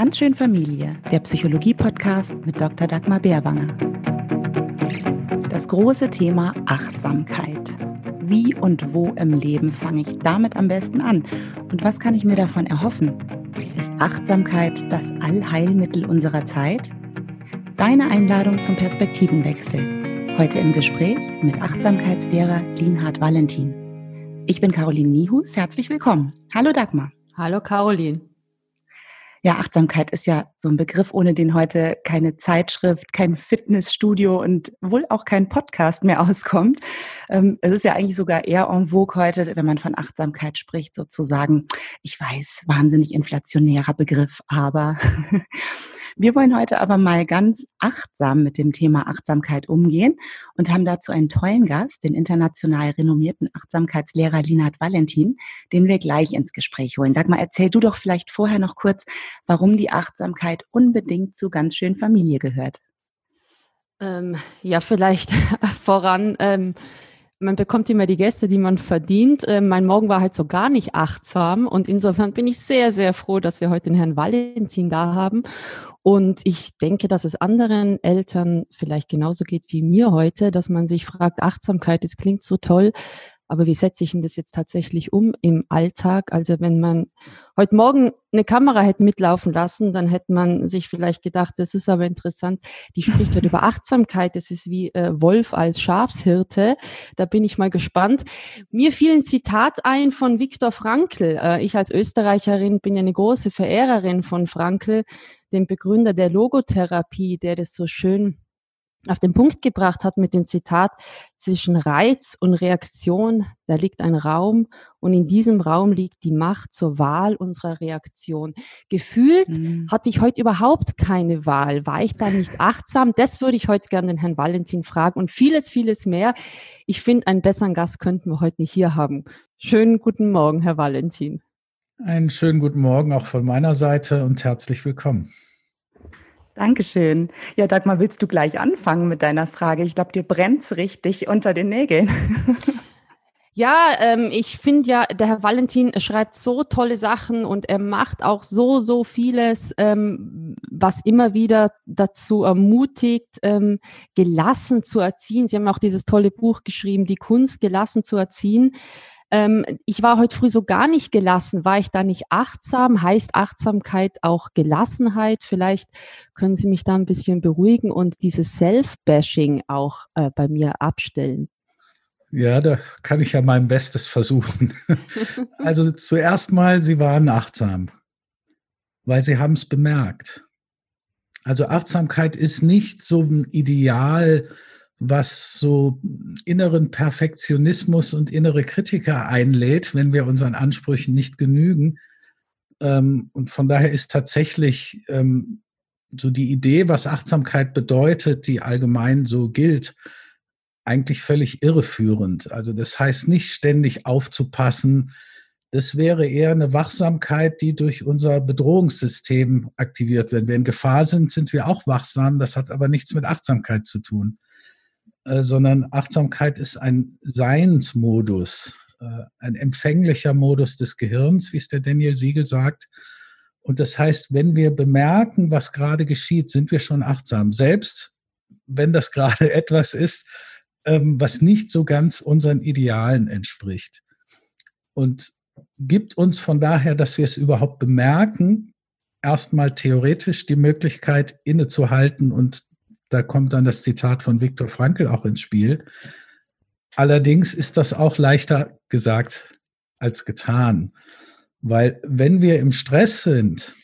Ganz schön Familie, der Psychologie-Podcast mit Dr. Dagmar Bärwanger. Das große Thema Achtsamkeit. Wie und wo im Leben fange ich damit am besten an? Und was kann ich mir davon erhoffen? Ist Achtsamkeit das Allheilmittel unserer Zeit? Deine Einladung zum Perspektivenwechsel. Heute im Gespräch mit Achtsamkeitslehrer Linhard Valentin. Ich bin Caroline Nihus. Herzlich willkommen. Hallo Dagmar. Hallo Caroline. Ja, Achtsamkeit ist ja so ein Begriff, ohne den heute keine Zeitschrift, kein Fitnessstudio und wohl auch kein Podcast mehr auskommt. Ähm, es ist ja eigentlich sogar eher en vogue heute, wenn man von Achtsamkeit spricht, sozusagen. Ich weiß, wahnsinnig inflationärer Begriff, aber Wir wollen heute aber mal ganz achtsam mit dem Thema Achtsamkeit umgehen und haben dazu einen tollen Gast, den international renommierten Achtsamkeitslehrer Linhard Valentin, den wir gleich ins Gespräch holen. Dagmar, erzähl du doch vielleicht vorher noch kurz, warum die Achtsamkeit unbedingt zu ganz schön Familie gehört. Ähm, ja, vielleicht voran. Ähm man bekommt immer die Gäste, die man verdient. Äh, mein Morgen war halt so gar nicht achtsam. Und insofern bin ich sehr, sehr froh, dass wir heute den Herrn Valentin da haben. Und ich denke, dass es anderen Eltern vielleicht genauso geht wie mir heute, dass man sich fragt, Achtsamkeit, das klingt so toll, aber wie setze ich denn das jetzt tatsächlich um im Alltag? Also wenn man heute Morgen eine Kamera hätte mitlaufen lassen, dann hätte man sich vielleicht gedacht, das ist aber interessant, die spricht heute über Achtsamkeit, das ist wie äh, Wolf als Schafshirte. Da bin ich mal gespannt. Mir fiel ein Zitat ein von Viktor Frankl. Äh, ich als Österreicherin bin ja eine große Verehrerin von Frankl, dem Begründer der Logotherapie, der das so schön auf den Punkt gebracht hat mit dem Zitat, zwischen Reiz und Reaktion, da liegt ein Raum und in diesem Raum liegt die Macht zur Wahl unserer Reaktion. Gefühlt mhm. hatte ich heute überhaupt keine Wahl. War ich da nicht achtsam? Das würde ich heute gerne den Herrn Valentin fragen und vieles, vieles mehr. Ich finde, einen besseren Gast könnten wir heute nicht hier haben. Schönen guten Morgen, Herr Valentin. Einen schönen guten Morgen auch von meiner Seite und herzlich willkommen. Dankeschön. Ja, Dagmar, willst du gleich anfangen mit deiner Frage? Ich glaube, dir brennt es richtig unter den Nägeln. Ja, ähm, ich finde ja, der Herr Valentin schreibt so tolle Sachen und er macht auch so, so vieles, ähm, was immer wieder dazu ermutigt, ähm, gelassen zu erziehen. Sie haben auch dieses tolle Buch geschrieben, die Kunst gelassen zu erziehen. Ähm, ich war heute früh so gar nicht gelassen. War ich da nicht achtsam? Heißt Achtsamkeit auch Gelassenheit? Vielleicht können Sie mich da ein bisschen beruhigen und dieses Self-Bashing auch äh, bei mir abstellen. Ja, da kann ich ja mein Bestes versuchen. also zuerst mal, Sie waren achtsam, weil Sie haben es bemerkt. Also Achtsamkeit ist nicht so ein Ideal, was so inneren Perfektionismus und innere Kritiker einlädt, wenn wir unseren Ansprüchen nicht genügen. Ähm, und von daher ist tatsächlich ähm, so die Idee, was Achtsamkeit bedeutet, die allgemein so gilt, eigentlich völlig irreführend. Also das heißt nicht ständig aufzupassen. Das wäre eher eine Wachsamkeit, die durch unser Bedrohungssystem aktiviert wird. Wenn wir in Gefahr sind, sind wir auch wachsam. Das hat aber nichts mit Achtsamkeit zu tun. Äh, sondern Achtsamkeit ist ein Seinsmodus, äh, ein empfänglicher Modus des Gehirns, wie es der Daniel Siegel sagt. Und das heißt, wenn wir bemerken, was gerade geschieht, sind wir schon achtsam. Selbst wenn das gerade etwas ist, ähm, was nicht so ganz unseren Idealen entspricht. Und gibt uns von daher, dass wir es überhaupt bemerken, erstmal theoretisch die Möglichkeit innezuhalten und da kommt dann das Zitat von Viktor Frankl auch ins Spiel. Allerdings ist das auch leichter gesagt als getan, weil wenn wir im Stress sind,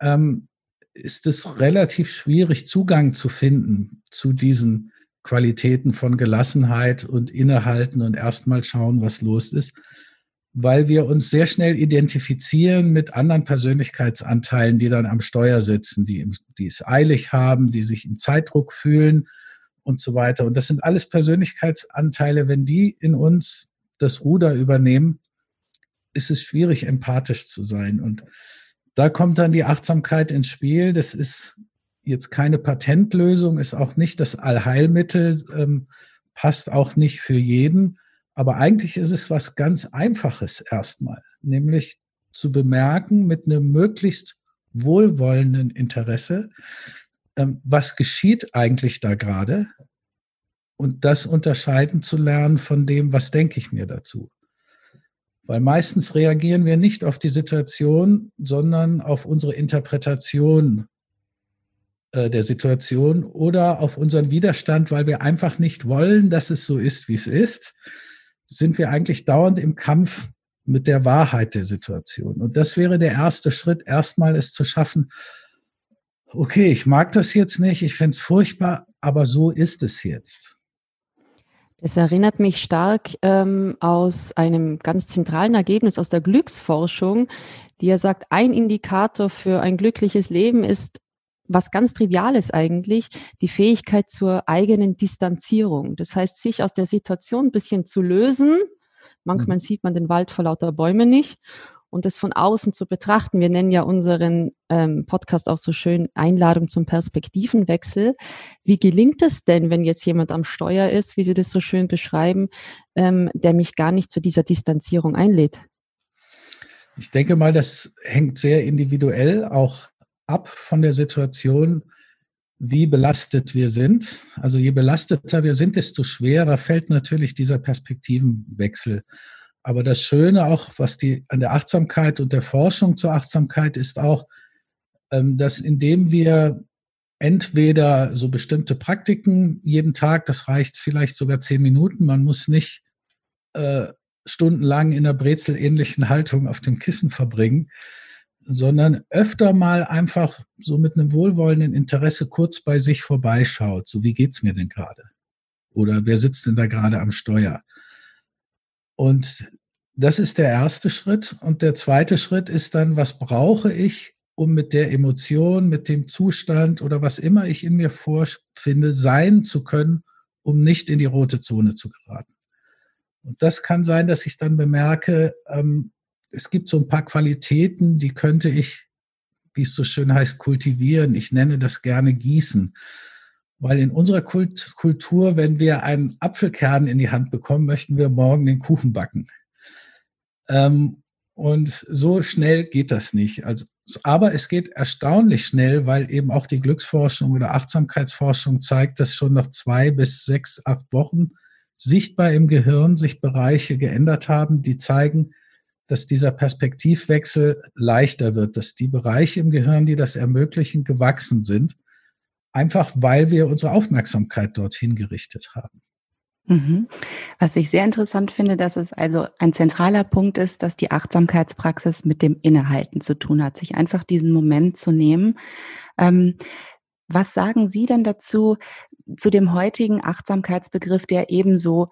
ähm, ist es relativ schwierig, Zugang zu finden zu diesen Qualitäten von Gelassenheit und Innehalten und erstmal schauen, was los ist weil wir uns sehr schnell identifizieren mit anderen Persönlichkeitsanteilen, die dann am Steuer sitzen, die, die es eilig haben, die sich im Zeitdruck fühlen und so weiter. Und das sind alles Persönlichkeitsanteile. Wenn die in uns das Ruder übernehmen, ist es schwierig, empathisch zu sein. Und da kommt dann die Achtsamkeit ins Spiel. Das ist jetzt keine Patentlösung, ist auch nicht das Allheilmittel, ähm, passt auch nicht für jeden. Aber eigentlich ist es was ganz Einfaches erstmal, nämlich zu bemerken mit einem möglichst wohlwollenden Interesse, ähm, was geschieht eigentlich da gerade und das unterscheiden zu lernen von dem, was denke ich mir dazu. Weil meistens reagieren wir nicht auf die Situation, sondern auf unsere Interpretation äh, der Situation oder auf unseren Widerstand, weil wir einfach nicht wollen, dass es so ist, wie es ist, sind wir eigentlich dauernd im Kampf mit der Wahrheit der Situation. Und das wäre der erste Schritt, erstmal es zu schaffen, okay, ich mag das jetzt nicht, ich finde es furchtbar, aber so ist es jetzt. Das erinnert mich stark ähm, aus einem ganz zentralen Ergebnis aus der Glücksforschung, die ja sagt, ein Indikator für ein glückliches Leben ist was ganz Triviales eigentlich, die Fähigkeit zur eigenen Distanzierung. Das heißt, sich aus der Situation ein bisschen zu lösen. Manchmal mhm. sieht man den Wald vor lauter Bäumen nicht. Und das von außen zu betrachten. Wir nennen ja unseren ähm, Podcast auch so schön Einladung zum Perspektivenwechsel. Wie gelingt es denn, wenn jetzt jemand am Steuer ist, wie Sie das so schön beschreiben, ähm, der mich gar nicht zu dieser Distanzierung einlädt? Ich denke mal, das hängt sehr individuell auch ab von der Situation, wie belastet wir sind. Also je belasteter wir sind, desto schwerer fällt natürlich dieser Perspektivenwechsel. Aber das Schöne auch, was die an der Achtsamkeit und der Forschung zur Achtsamkeit ist auch, ähm, dass indem wir entweder so bestimmte Praktiken jeden Tag, das reicht vielleicht sogar zehn Minuten, man muss nicht äh, stundenlang in einer brezelähnlichen Haltung auf dem Kissen verbringen, sondern öfter mal einfach so mit einem wohlwollenden Interesse kurz bei sich vorbeischaut. So, wie geht's mir denn gerade? Oder wer sitzt denn da gerade am Steuer? Und das ist der erste Schritt. Und der zweite Schritt ist dann, was brauche ich, um mit der Emotion, mit dem Zustand oder was immer ich in mir vorfinde, sein zu können, um nicht in die rote Zone zu geraten. Und das kann sein, dass ich dann bemerke, ähm, es gibt so ein paar Qualitäten, die könnte ich, wie es so schön heißt, kultivieren. Ich nenne das gerne Gießen. Weil in unserer Kult Kultur, wenn wir einen Apfelkern in die Hand bekommen, möchten wir morgen den Kuchen backen. Ähm, und so schnell geht das nicht. Also, aber es geht erstaunlich schnell, weil eben auch die Glücksforschung oder Achtsamkeitsforschung zeigt, dass schon nach zwei bis sechs, acht Wochen sichtbar im Gehirn sich Bereiche geändert haben, die zeigen, dass dieser Perspektivwechsel leichter wird, dass die Bereiche im Gehirn, die das ermöglichen, gewachsen sind, einfach weil wir unsere Aufmerksamkeit dorthin gerichtet haben. Mhm. Was ich sehr interessant finde, dass es also ein zentraler Punkt ist, dass die Achtsamkeitspraxis mit dem Innehalten zu tun hat, sich einfach diesen Moment zu nehmen. Ähm, was sagen Sie denn dazu, zu dem heutigen Achtsamkeitsbegriff, der ebenso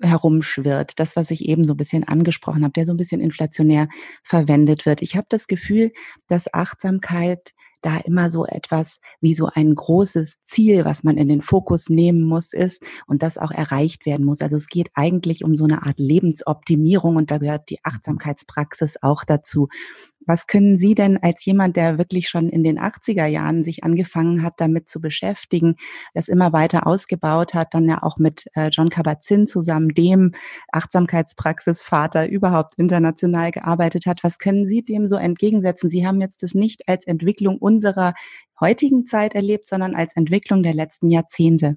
herumschwirrt. Das, was ich eben so ein bisschen angesprochen habe, der so ein bisschen inflationär verwendet wird. Ich habe das Gefühl, dass Achtsamkeit da immer so etwas wie so ein großes Ziel, was man in den Fokus nehmen muss, ist und das auch erreicht werden muss. Also es geht eigentlich um so eine Art Lebensoptimierung und da gehört die Achtsamkeitspraxis auch dazu. Was können Sie denn als jemand, der wirklich schon in den 80er Jahren sich angefangen hat, damit zu beschäftigen, das immer weiter ausgebaut hat, dann ja auch mit äh, John Kabat-Zinn zusammen, dem Achtsamkeitspraxisvater überhaupt international gearbeitet hat, was können Sie dem so entgegensetzen? Sie haben jetzt das nicht als Entwicklung unserer heutigen Zeit erlebt, sondern als Entwicklung der letzten Jahrzehnte.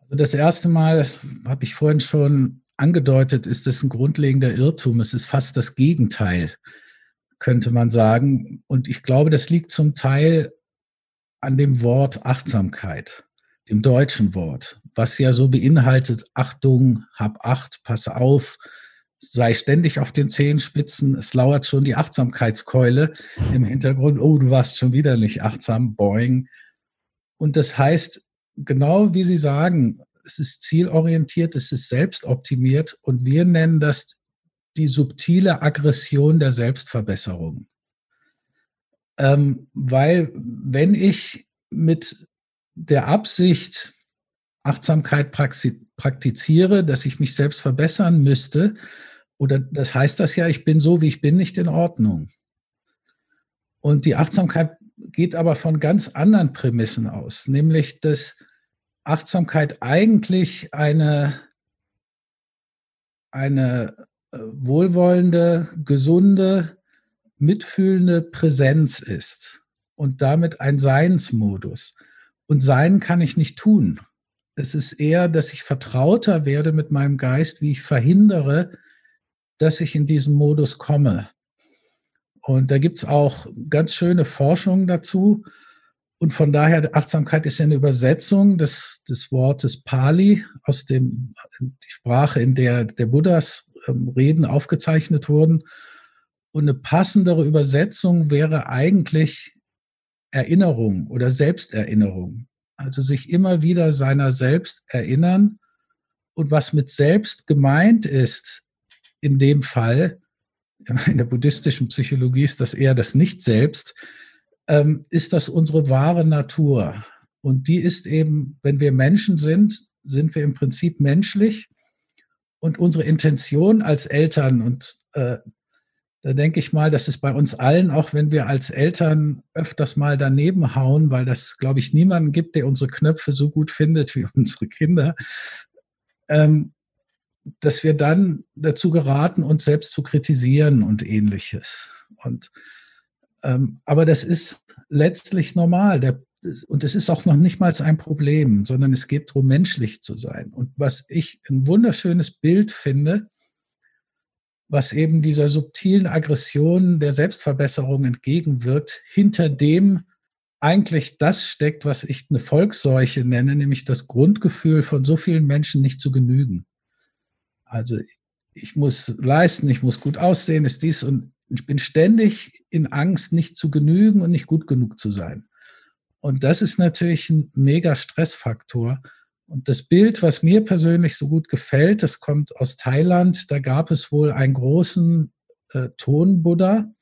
Also das erste Mal habe ich vorhin schon angedeutet, ist es ein grundlegender Irrtum. Es ist fast das Gegenteil könnte man sagen. Und ich glaube, das liegt zum Teil an dem Wort Achtsamkeit, dem deutschen Wort, was ja so beinhaltet, Achtung, hab Acht, pass auf, sei ständig auf den Zehenspitzen, es lauert schon die Achtsamkeitskeule im Hintergrund, oh, du warst schon wieder nicht achtsam, boing. Und das heißt, genau wie Sie sagen, es ist zielorientiert, es ist selbstoptimiert und wir nennen das die subtile Aggression der Selbstverbesserung. Ähm, weil wenn ich mit der Absicht Achtsamkeit praktiziere, dass ich mich selbst verbessern müsste, oder das heißt das ja, ich bin so, wie ich bin, nicht in Ordnung. Und die Achtsamkeit geht aber von ganz anderen Prämissen aus, nämlich dass Achtsamkeit eigentlich eine, eine wohlwollende, gesunde, mitfühlende Präsenz ist und damit ein Seinsmodus. Und sein kann ich nicht tun. Es ist eher, dass ich vertrauter werde mit meinem Geist, wie ich verhindere, dass ich in diesen Modus komme. Und da gibt es auch ganz schöne Forschungen dazu. Und von daher, Achtsamkeit ist ja eine Übersetzung des, des Wortes Pali aus dem, die Sprache, in der der Buddhas ähm, Reden aufgezeichnet wurden. Und eine passendere Übersetzung wäre eigentlich Erinnerung oder Selbsterinnerung. Also sich immer wieder seiner selbst erinnern. Und was mit selbst gemeint ist, in dem Fall, in der buddhistischen Psychologie ist das eher das Nicht-Selbst, ähm, ist das unsere wahre Natur. Und die ist eben, wenn wir Menschen sind, sind wir im Prinzip menschlich. Und unsere Intention als Eltern, und äh, da denke ich mal, das ist bei uns allen, auch wenn wir als Eltern öfters mal daneben hauen, weil das, glaube ich, niemanden gibt, der unsere Knöpfe so gut findet wie unsere Kinder, ähm, dass wir dann dazu geraten, uns selbst zu kritisieren und ähnliches. Und, aber das ist letztlich normal. Der, und es ist auch noch nicht mal ein Problem, sondern es geht darum, menschlich zu sein. Und was ich ein wunderschönes Bild finde, was eben dieser subtilen Aggression der Selbstverbesserung entgegenwirkt, hinter dem eigentlich das steckt, was ich eine Volksseuche nenne, nämlich das Grundgefühl von so vielen Menschen nicht zu genügen. Also ich muss leisten, ich muss gut aussehen, ist dies und ich bin ständig in Angst, nicht zu genügen und nicht gut genug zu sein. Und das ist natürlich ein mega Stressfaktor. Und das Bild, was mir persönlich so gut gefällt, das kommt aus Thailand. Da gab es wohl einen großen äh, Tonbuddha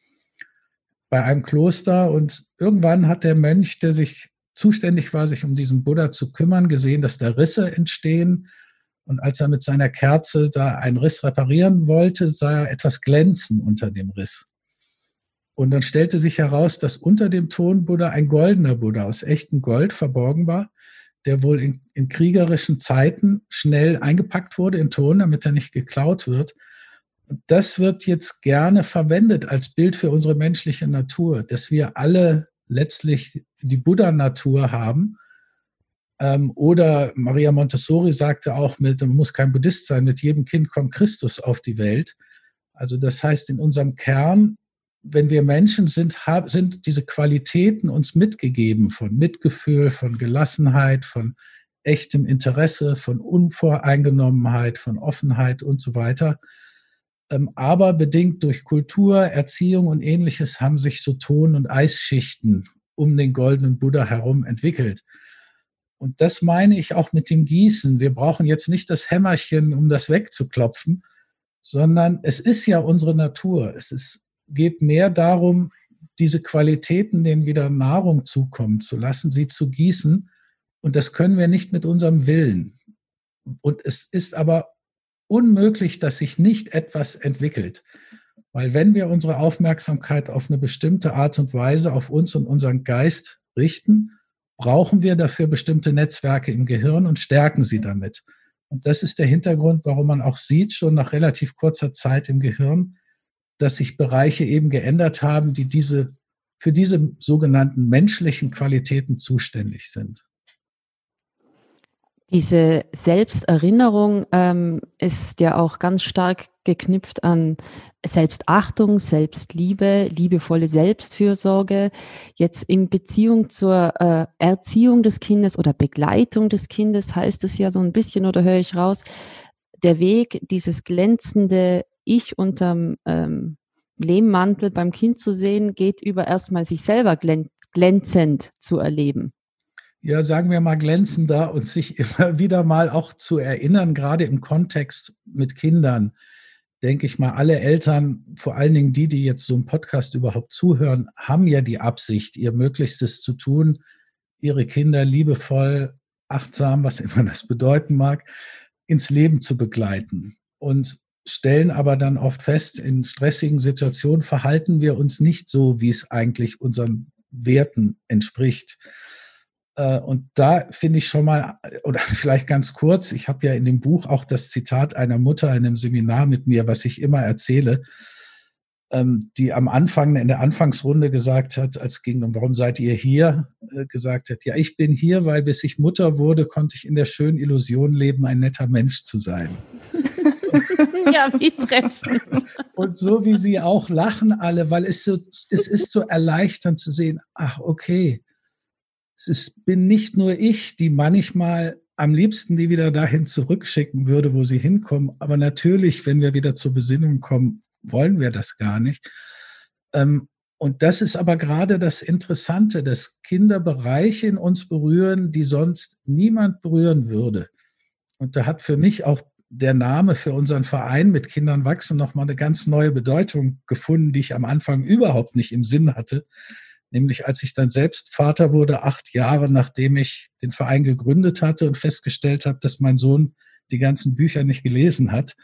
bei einem Kloster. Und irgendwann hat der Mönch, der sich zuständig war, sich um diesen Buddha zu kümmern, gesehen, dass da Risse entstehen und als er mit seiner Kerze da einen Riss reparieren wollte, sah er etwas glänzen unter dem Riss. Und dann stellte sich heraus, dass unter dem Tonbuddha ein goldener Buddha aus echtem Gold verborgen war, der wohl in, in kriegerischen Zeiten schnell eingepackt wurde in Ton, damit er nicht geklaut wird. Das wird jetzt gerne verwendet als Bild für unsere menschliche Natur, dass wir alle letztlich die Buddha-Natur haben oder Maria Montessori sagte auch, mit, man muss kein Buddhist sein, mit jedem Kind kommt Christus auf die Welt. Also das heißt, in unserem Kern, wenn wir Menschen sind, sind diese Qualitäten uns mitgegeben von Mitgefühl, von Gelassenheit, von echtem Interesse, von Unvoreingenommenheit, von Offenheit und so weiter. Ähm, aber bedingt durch Kultur, Erziehung und ähnliches haben sich so Ton- und Eisschichten um den goldenen Buddha herum entwickelt. Und das meine ich auch mit dem Gießen. Wir brauchen jetzt nicht das Hämmerchen, um das wegzuklopfen, sondern es ist ja unsere Natur. Es ist, geht mehr darum, diese Qualitäten, denen wieder Nahrung zukommen zu lassen, sie zu gießen. Und das können wir nicht mit unserem Willen. Und es ist aber unmöglich, dass sich nicht etwas entwickelt. Weil wenn wir unsere Aufmerksamkeit auf eine bestimmte Art und Weise auf uns und unseren Geist richten, brauchen wir dafür bestimmte Netzwerke im Gehirn und stärken sie damit. Und das ist der Hintergrund, warum man auch sieht, schon nach relativ kurzer Zeit im Gehirn, dass sich Bereiche eben geändert haben, die diese, für diese sogenannten menschlichen Qualitäten zuständig sind. Diese Selbsterinnerung ähm, ist ja auch ganz stark geknüpft an Selbstachtung, Selbstliebe, liebevolle Selbstfürsorge. Jetzt in Beziehung zur äh, Erziehung des Kindes oder Begleitung des Kindes heißt es ja so ein bisschen, oder höre ich raus, der Weg, dieses glänzende Ich unterm ähm, Lehmmantel beim Kind zu sehen, geht über erstmal sich selber glänzend zu erleben ja, sagen wir mal, glänzender und sich immer wieder mal auch zu erinnern, gerade im Kontext mit Kindern, denke ich mal, alle Eltern, vor allen Dingen die, die jetzt so einen Podcast überhaupt zuhören, haben ja die Absicht, ihr Möglichstes zu tun, ihre Kinder liebevoll, achtsam, was immer das bedeuten mag, ins Leben zu begleiten. Und stellen aber dann oft fest, in stressigen Situationen verhalten wir uns nicht so, wie es eigentlich unseren Werten entspricht. Äh, und da finde ich schon mal, oder vielleicht ganz kurz, ich habe ja in dem Buch auch das Zitat einer Mutter in einem Seminar mit mir, was ich immer erzähle. ähm, die am Anfang in der Anfangsrunde gesagt hat, als ging um, warum seid ihr hier, äh, gesagt hat, ja, ich bin hier, weil bis ich Mutter wurde, konnte ich in der schönen Illusion leben, ein netter Mensch zu sein. ja, wie treffend. Und so wie sie auch lachen alle, weil es so, es ist so erleichternd zu sehen, ach, okay, es bin nicht nur ich, die manchmal am liebsten die wieder dahin zurückschicken würde, wo sie hinkommen. Aber natürlich, wenn wir wieder zur Besinnung kommen, wollen wir das gar nicht. Ähm, und das ist aber gerade das Interessante, dass Kinder Bereiche in uns berühren, die sonst niemand berühren würde. Und da hat für mich auch der Name für unseren Verein mit Kindern wachsen nochmal eine ganz neue Bedeutung gefunden, die ich am Anfang überhaupt nicht im Sinn hatte. Nämlich als ich dann selbst Vater wurde, acht Jahre nachdem ich den Verein gegründet hatte und festgestellt habe, dass mein Sohn die ganzen Bücher nicht gelesen hat.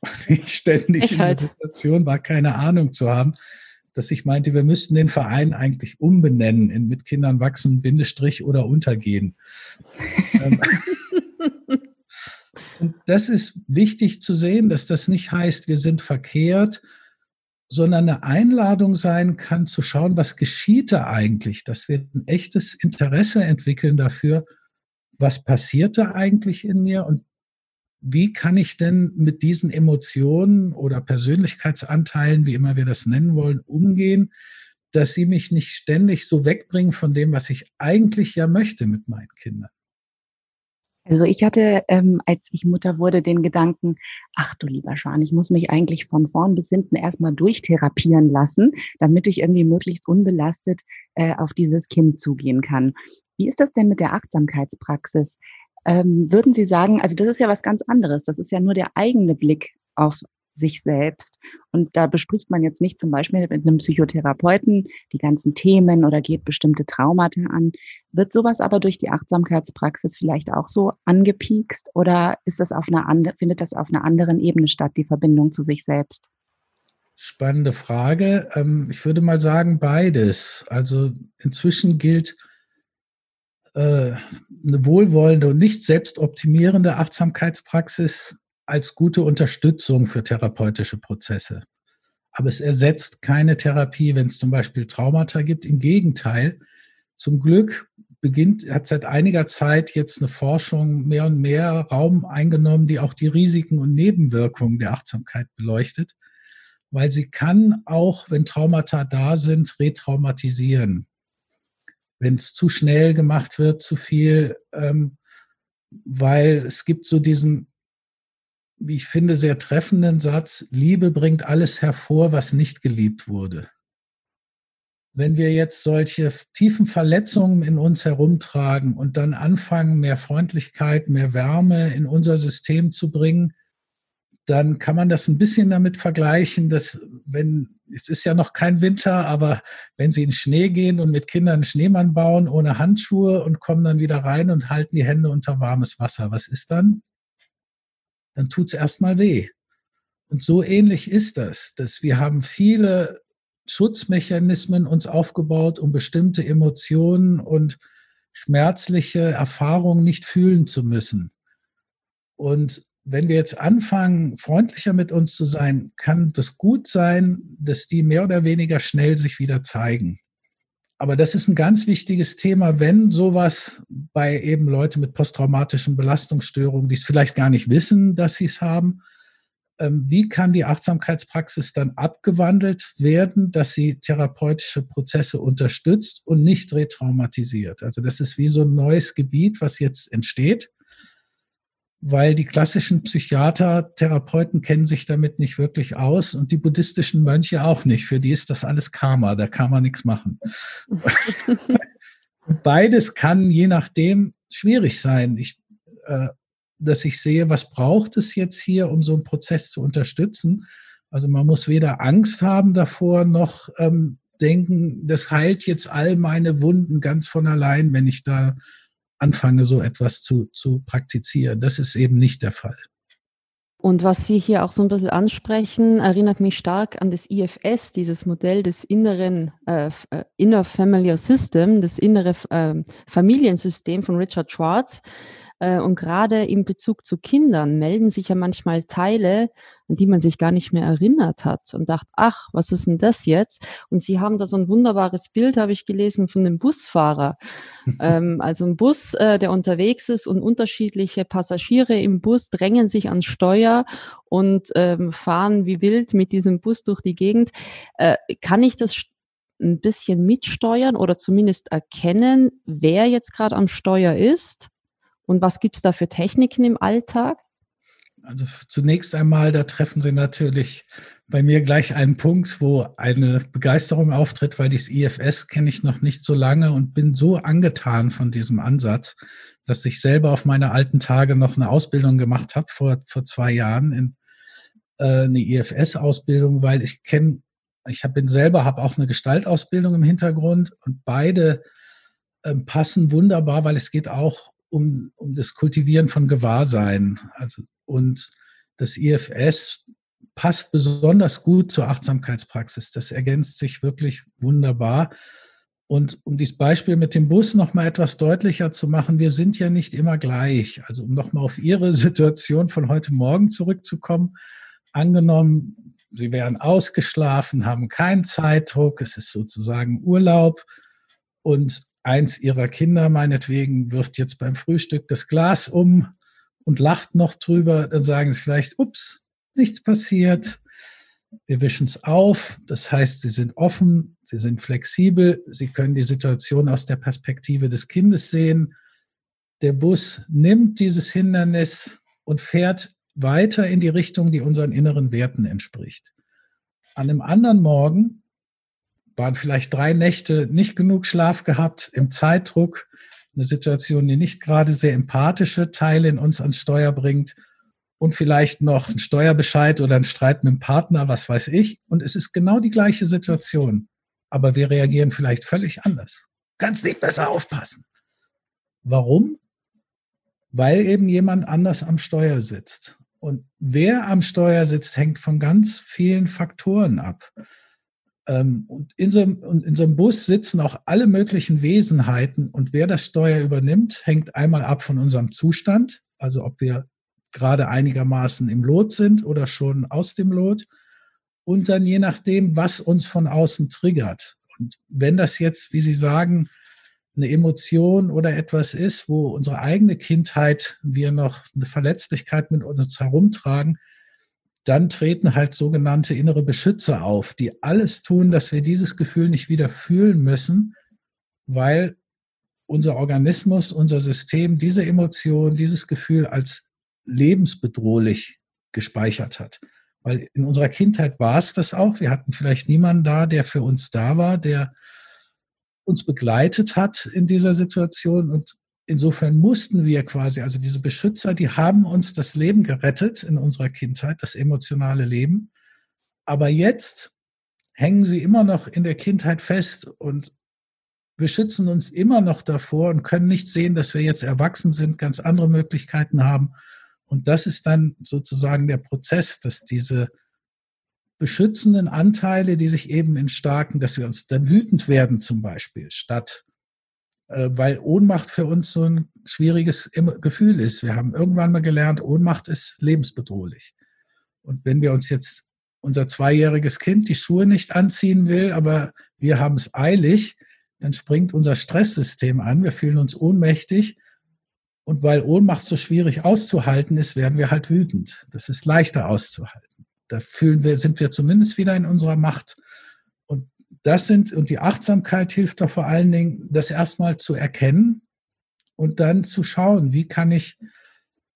Und ich ständig ich in der Situation war, keine Ahnung zu haben, dass ich meinte, wir müssten den Verein eigentlich umbenennen in mit Kindern wachsen, Bindestrich oder untergehen. Ähm, und das ist wichtig zu sehen, dass das nicht heißt, wir sind verkehrt, sondern eine Einladung sein kann, zu schauen, was geschieht da eigentlich, dass wir ein echtes Interesse entwickeln dafür, was passiert da eigentlich in mir und wie kann ich denn mit diesen Emotionen oder Persönlichkeitsanteilen, wie immer wir das nennen wollen, umgehen, dass sie mich nicht ständig so wegbringen von dem, was ich eigentlich ja möchte mit meinen Kindern. Also ich hatte, ähm, als ich Mutter wurde, den Gedanken, ach du lieber Schwan, ich muss mich eigentlich von vorn bis hinten erstmal durchtherapieren lassen, damit ich irgendwie möglichst unbelastet äh, auf dieses Kind zugehen kann. Wie ist das denn mit der Achtsamkeitspraxis? Ähm, würden Sie sagen, also das ist ja was ganz anderes, das ist ja nur der eigene Blick auf sich selbst. Und da bespricht man jetzt nicht zum Beispiel mit einem Psychotherapeuten die ganzen Themen oder geht bestimmte Traumata an. Wird sowas aber durch die Achtsamkeitspraxis vielleicht auch so angepiekst oder ist das auf einer findet das auf einer anderen Ebene statt, die Verbindung zu sich selbst? Spannende Frage. Ähm, ich würde mal sagen, beides. Also inzwischen gilt äh, eine wohlwollende und nicht selbstoptimierende Achtsamkeitspraxis als gute Unterstützung für therapeutische Prozesse. Aber es ersetzt keine Therapie, wenn es zum Beispiel Traumata gibt. Im Gegenteil, zum Glück beginnt, hat seit einiger Zeit jetzt eine Forschung mehr und mehr Raum eingenommen, die auch die Risiken und Nebenwirkungen der Achtsamkeit beleuchtet, weil sie kann auch, wenn Traumata da sind, retraumatisieren. Wenn es zu schnell gemacht wird, zu viel, ähm, weil es gibt so diesen wie ich finde, sehr treffenden Satz, Liebe bringt alles hervor, was nicht geliebt wurde. Wenn wir jetzt solche tiefen Verletzungen in uns herumtragen und dann anfangen, mehr Freundlichkeit, mehr Wärme in unser System zu bringen, dann kann man das ein bisschen damit vergleichen, dass wenn, es ist ja noch kein Winter, aber wenn Sie in Schnee gehen und mit Kindern einen Schneemann bauen ohne Handschuhe und kommen dann wieder rein und halten die Hände unter warmes Wasser, was ist dann? Dann tut es erstmal weh. Und so ähnlich ist das, dass wir haben viele Schutzmechanismen uns aufgebaut, um bestimmte Emotionen und schmerzliche Erfahrungen nicht fühlen zu müssen. Und wenn wir jetzt anfangen, freundlicher mit uns zu sein, kann das gut sein, dass die mehr oder weniger schnell sich wieder zeigen. Aber das ist ein ganz wichtiges Thema, wenn sowas bei eben Leute mit posttraumatischen Belastungsstörungen, die es vielleicht gar nicht wissen, dass sie es haben, ähm, wie kann die Achtsamkeitspraxis dann abgewandelt werden, dass sie therapeutische Prozesse unterstützt und nicht retraumatisiert? Also das ist wie so ein neues Gebiet, was jetzt entsteht weil die klassischen Psychiater, Therapeuten kennen sich damit nicht wirklich aus und die buddhistischen Mönche auch nicht. Für die ist das alles Karma, da kann man nichts machen. Beides kann je nachdem schwierig sein. Ich, äh, dass ich sehe, was braucht es jetzt hier, um so einen Prozess zu unterstützen. Also man muss weder Angst haben davor, noch ähm, denken, das heilt jetzt all meine Wunden ganz von allein, wenn ich da anfange, so etwas zu, zu praktizieren. Das ist eben nicht der Fall. Und was Sie hier auch so ein bisschen ansprechen, erinnert mich stark an das IFS, dieses Modell des inneren äh, äh, Inner Familiar System, das innere äh, Familiensystem von Richard Schwartz. Äh, und gerade in Bezug zu Kindern melden sich ja manchmal Teile, an die man sich gar nicht mehr erinnert hat und dachte, ach, was ist denn das jetzt? Und Sie haben da so ein wunderbares Bild, habe ich gelesen, von einem Busfahrer. ähm, also ein Bus, äh, der unterwegs ist und unterschiedliche Passagiere im Bus drängen sich ans Steuer und ähm, fahren wie wild mit diesem Bus durch die Gegend. Äh, kann ich das ein bisschen mitsteuern oder zumindest erkennen, wer jetzt gerade am Steuer ist? Und was gibt es da für Techniken im Alltag? Also zunächst einmal, da treffen Sie natürlich bei mir gleich einen Punkt, wo eine Begeisterung auftritt, weil dieses IFS kenne ich noch nicht so lange und bin so angetan von diesem Ansatz, dass ich selber auf meine alten Tage noch eine Ausbildung gemacht habe vor, vor zwei Jahren in äh, eine IFS-Ausbildung, weil ich kenne, ich hab, bin selber, habe auch eine Gestaltausbildung im Hintergrund und beide ähm, passen wunderbar, weil es geht auch um, um das Kultivieren von Gewahrsein. Also, und das IFS passt besonders gut zur Achtsamkeitspraxis. Das ergänzt sich wirklich wunderbar. Und um dieses Beispiel mit dem Bus noch mal etwas deutlicher zu machen, wir sind ja nicht immer gleich. Also um noch mal auf Ihre Situation von heute Morgen zurückzukommen, angenommen, Sie wären ausgeschlafen, haben keinen Zeitdruck, es ist sozusagen Urlaub und eins ihrer Kinder meinetwegen wirft jetzt beim Frühstück das Glas um und lacht noch drüber, dann sagen sie vielleicht, ups, nichts passiert. Wir wischen es auf. Das heißt, sie sind offen, sie sind flexibel, sie können die Situation aus der Perspektive des Kindes sehen. Der Bus nimmt dieses Hindernis und fährt weiter in die Richtung, die unseren inneren Werten entspricht. An einem anderen Morgen waren vielleicht drei Nächte nicht genug Schlaf gehabt, im Zeitdruck, eine Situation, die nicht gerade sehr empathische Teile in uns ans Steuer bringt und vielleicht noch ein Steuerbescheid oder ein Streit mit dem Partner, was weiß ich. Und es ist genau die gleiche Situation, aber wir reagieren vielleicht völlig anders. Ganz nicht besser aufpassen. Warum? Weil eben jemand anders am Steuer sitzt. Und wer am Steuer sitzt, hängt von ganz vielen Faktoren ab. Ähm, und in so, einem, in so einem Bus sitzen auch alle möglichen Wesenheiten und wer das Steuer übernimmt, hängt einmal ab von unserem Zustand, also ob wir gerade einigermaßen im Lot sind oder schon aus dem Lot und dann je nachdem, was uns von außen triggert. Und wenn das jetzt, wie Sie sagen, eine Emotion oder etwas ist, wo unsere eigene Kindheit wir noch eine Verletzlichkeit mit uns herumtragen, dann treten halt sogenannte innere Beschützer auf, die alles tun, dass wir dieses Gefühl nicht wieder fühlen müssen, weil unser Organismus, unser System diese Emotion, dieses Gefühl als lebensbedrohlich gespeichert hat. Weil in unserer Kindheit war es das auch. Wir hatten vielleicht niemanden da, der für uns da war, der uns begleitet hat in dieser Situation. Und insofern mussten wir quasi, also diese Beschützer, die haben uns das Leben gerettet in unserer Kindheit, das emotionale Leben. Aber jetzt hängen sie immer noch in der Kindheit fest und beschützen uns immer noch davor und können nicht sehen, dass wir jetzt erwachsen sind, ganz andere Möglichkeiten haben. Und das ist dann sozusagen der Prozess, dass diese beschützenden Anteile, die sich eben in starken, dass wir uns dann wütend werden zum Beispiel, statt weil Ohnmacht für uns so ein schwieriges Gefühl ist. Wir haben irgendwann mal gelernt, Ohnmacht ist lebensbedrohlich. Und wenn wir uns jetzt unser zweijähriges Kind die Schuhe nicht anziehen will, aber wir haben es eilig, dann springt unser Stresssystem an, wir fühlen uns ohnmächtig. Und weil Ohnmacht so schwierig auszuhalten ist, werden wir halt wütend. Das ist leichter auszuhalten. Da fühlen wir, sind wir zumindest wieder in unserer Macht das sind, und die Achtsamkeit hilft doch vor allen Dingen, das erstmal zu erkennen und dann zu schauen, wie kann ich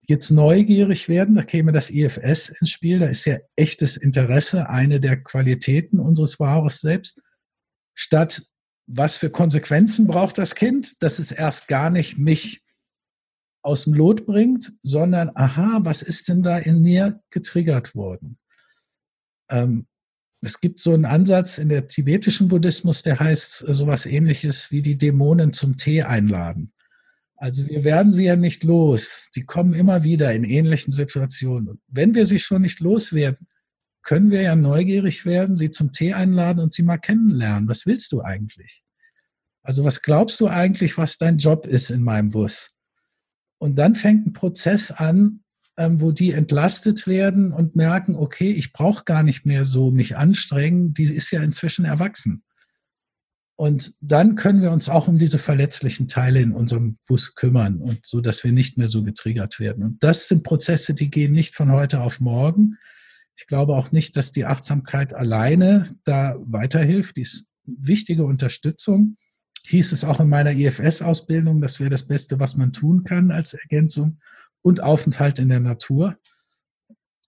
jetzt neugierig werden. Da käme das IFS ins Spiel. Da ist ja echtes Interesse eine der Qualitäten unseres wahres Selbst. Statt was für Konsequenzen braucht das Kind, dass es erst gar nicht mich aus dem Lot bringt, sondern aha, was ist denn da in mir getriggert worden? Ähm, es gibt so einen Ansatz in der tibetischen Buddhismus, der heißt äh, sowas ähnliches wie die Dämonen zum Tee einladen. Also wir werden sie ja nicht los. Die kommen immer wieder in ähnlichen Situationen. Und wenn wir sie schon nicht loswerden, können wir ja neugierig werden, sie zum Tee einladen und sie mal kennenlernen. Was willst du eigentlich? Also was glaubst du eigentlich, was dein Job ist in meinem Bus? Und dann fängt ein Prozess an, wo die entlastet werden und merken, okay, ich brauche gar nicht mehr so mich anstrengen, die ist ja inzwischen erwachsen. Und dann können wir uns auch um diese verletzlichen Teile in unserem Bus kümmern und so, dass wir nicht mehr so getriggert werden. Und das sind Prozesse, die gehen nicht von heute auf morgen. Ich glaube auch nicht, dass die Achtsamkeit alleine da weiterhilft. Die ist wichtige Unterstützung. Hieß es auch in meiner IFS-Ausbildung, das wäre das Beste, was man tun kann als Ergänzung. Und Aufenthalt in der Natur.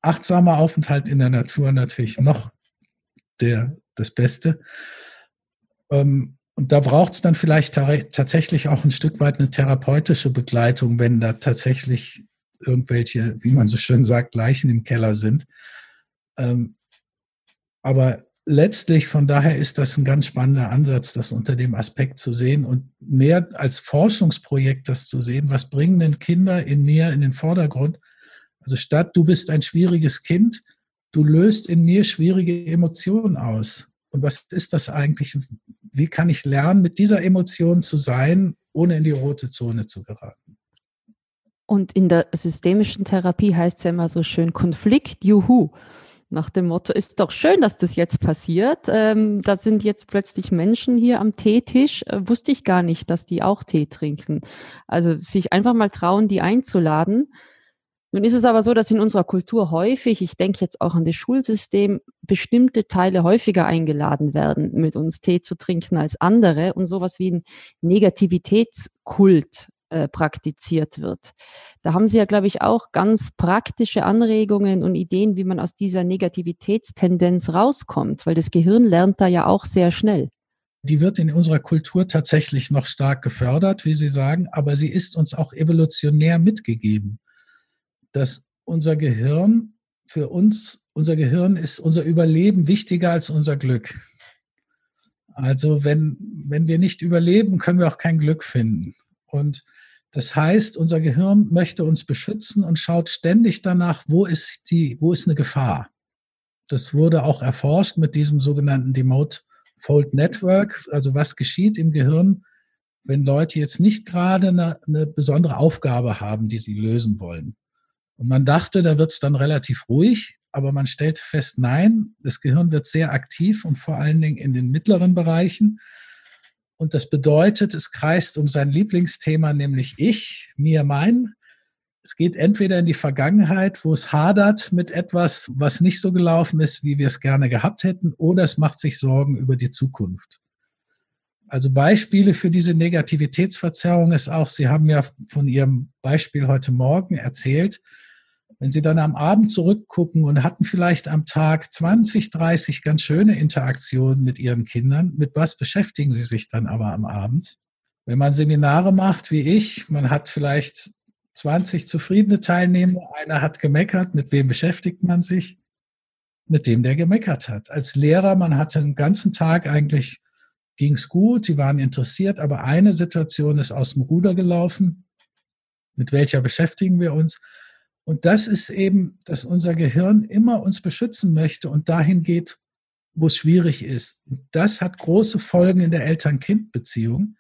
Achtsamer Aufenthalt in der Natur natürlich noch der, das Beste. Ähm, und da braucht es dann vielleicht tatsächlich auch ein Stück weit eine therapeutische Begleitung, wenn da tatsächlich irgendwelche, wie man so schön sagt, Leichen im Keller sind. Ähm, aber letztlich, von daher ist das ein ganz spannender Ansatz, das unter dem Aspekt zu sehen und mehr als Forschungsprojekt das zu sehen. Was bringen denn Kinder in mir in den Vordergrund? Also statt du bist ein schwieriges Kind, du löst in mir schwierige Emotionen aus. Und was ist das eigentlich? Wie kann ich lernen, mit dieser Emotion zu sein, ohne in die rote Zone zu geraten? Und in der systemischen Therapie heißt es ja immer so schön Konflikt, juhu nach dem Motto, ist doch schön, dass das jetzt passiert. Ähm, da sind jetzt plötzlich Menschen hier am Teetisch. Äh, wusste ich gar nicht, dass die auch Tee trinken. Also sich einfach mal trauen, die einzuladen. Nun ist es aber so, dass in unserer Kultur häufig, ich denke jetzt auch an das Schulsystem, bestimmte Teile häufiger eingeladen werden, mit uns Tee zu trinken als andere und sowas wie ein Negativitätskult äh, praktiziert wird. Da haben Sie ja, glaube ich, auch ganz praktische Anregungen und Ideen, wie man aus dieser Negativitätstendenz rauskommt, weil das Gehirn lernt da ja auch sehr schnell. Die wird in unserer Kultur tatsächlich noch stark gefördert, wie Sie sagen, aber sie ist uns auch evolutionär mitgegeben, dass unser Gehirn für uns, unser Gehirn ist unser Überleben wichtiger als unser Glück. Also wenn, wenn wir nicht überleben, können wir auch kein Glück finden. Und das heißt, unser Gehirn möchte uns beschützen und schaut ständig danach, wo ist die, wo ist eine Gefahr. Das wurde auch erforscht mit diesem sogenannten Demote Fold Network. Also was geschieht im Gehirn, wenn Leute jetzt nicht gerade eine, eine besondere Aufgabe haben, die sie lösen wollen. Und man dachte, da wird es dann relativ ruhig, aber man stellte fest, nein, das Gehirn wird sehr aktiv und vor allen Dingen in den mittleren Bereichen. Und das bedeutet, es kreist um sein Lieblingsthema, nämlich ich, mir, mein. Es geht entweder in die Vergangenheit, wo es hadert mit etwas, was nicht so gelaufen ist, wie wir es gerne gehabt hätten, oder es macht sich Sorgen über die Zukunft. Also Beispiele für diese Negativitätsverzerrung ist auch, Sie haben ja von Ihrem Beispiel heute Morgen erzählt, wenn Sie dann am Abend zurückgucken und hatten vielleicht am Tag 20, 30 ganz schöne Interaktionen mit Ihren Kindern, mit was beschäftigen Sie sich dann aber am Abend? Wenn man Seminare macht wie ich, man hat vielleicht 20 zufriedene Teilnehmer, einer hat gemeckert, mit wem beschäftigt man sich? Mit dem, der gemeckert hat. Als Lehrer, man hatte einen ganzen Tag eigentlich, ging es gut, sie waren interessiert, aber eine Situation ist aus dem Ruder gelaufen. Mit welcher beschäftigen wir uns? Und das ist eben, dass unser Gehirn immer uns beschützen möchte und dahin geht, wo es schwierig ist. Und das hat große Folgen in der Eltern-Kind-Beziehung,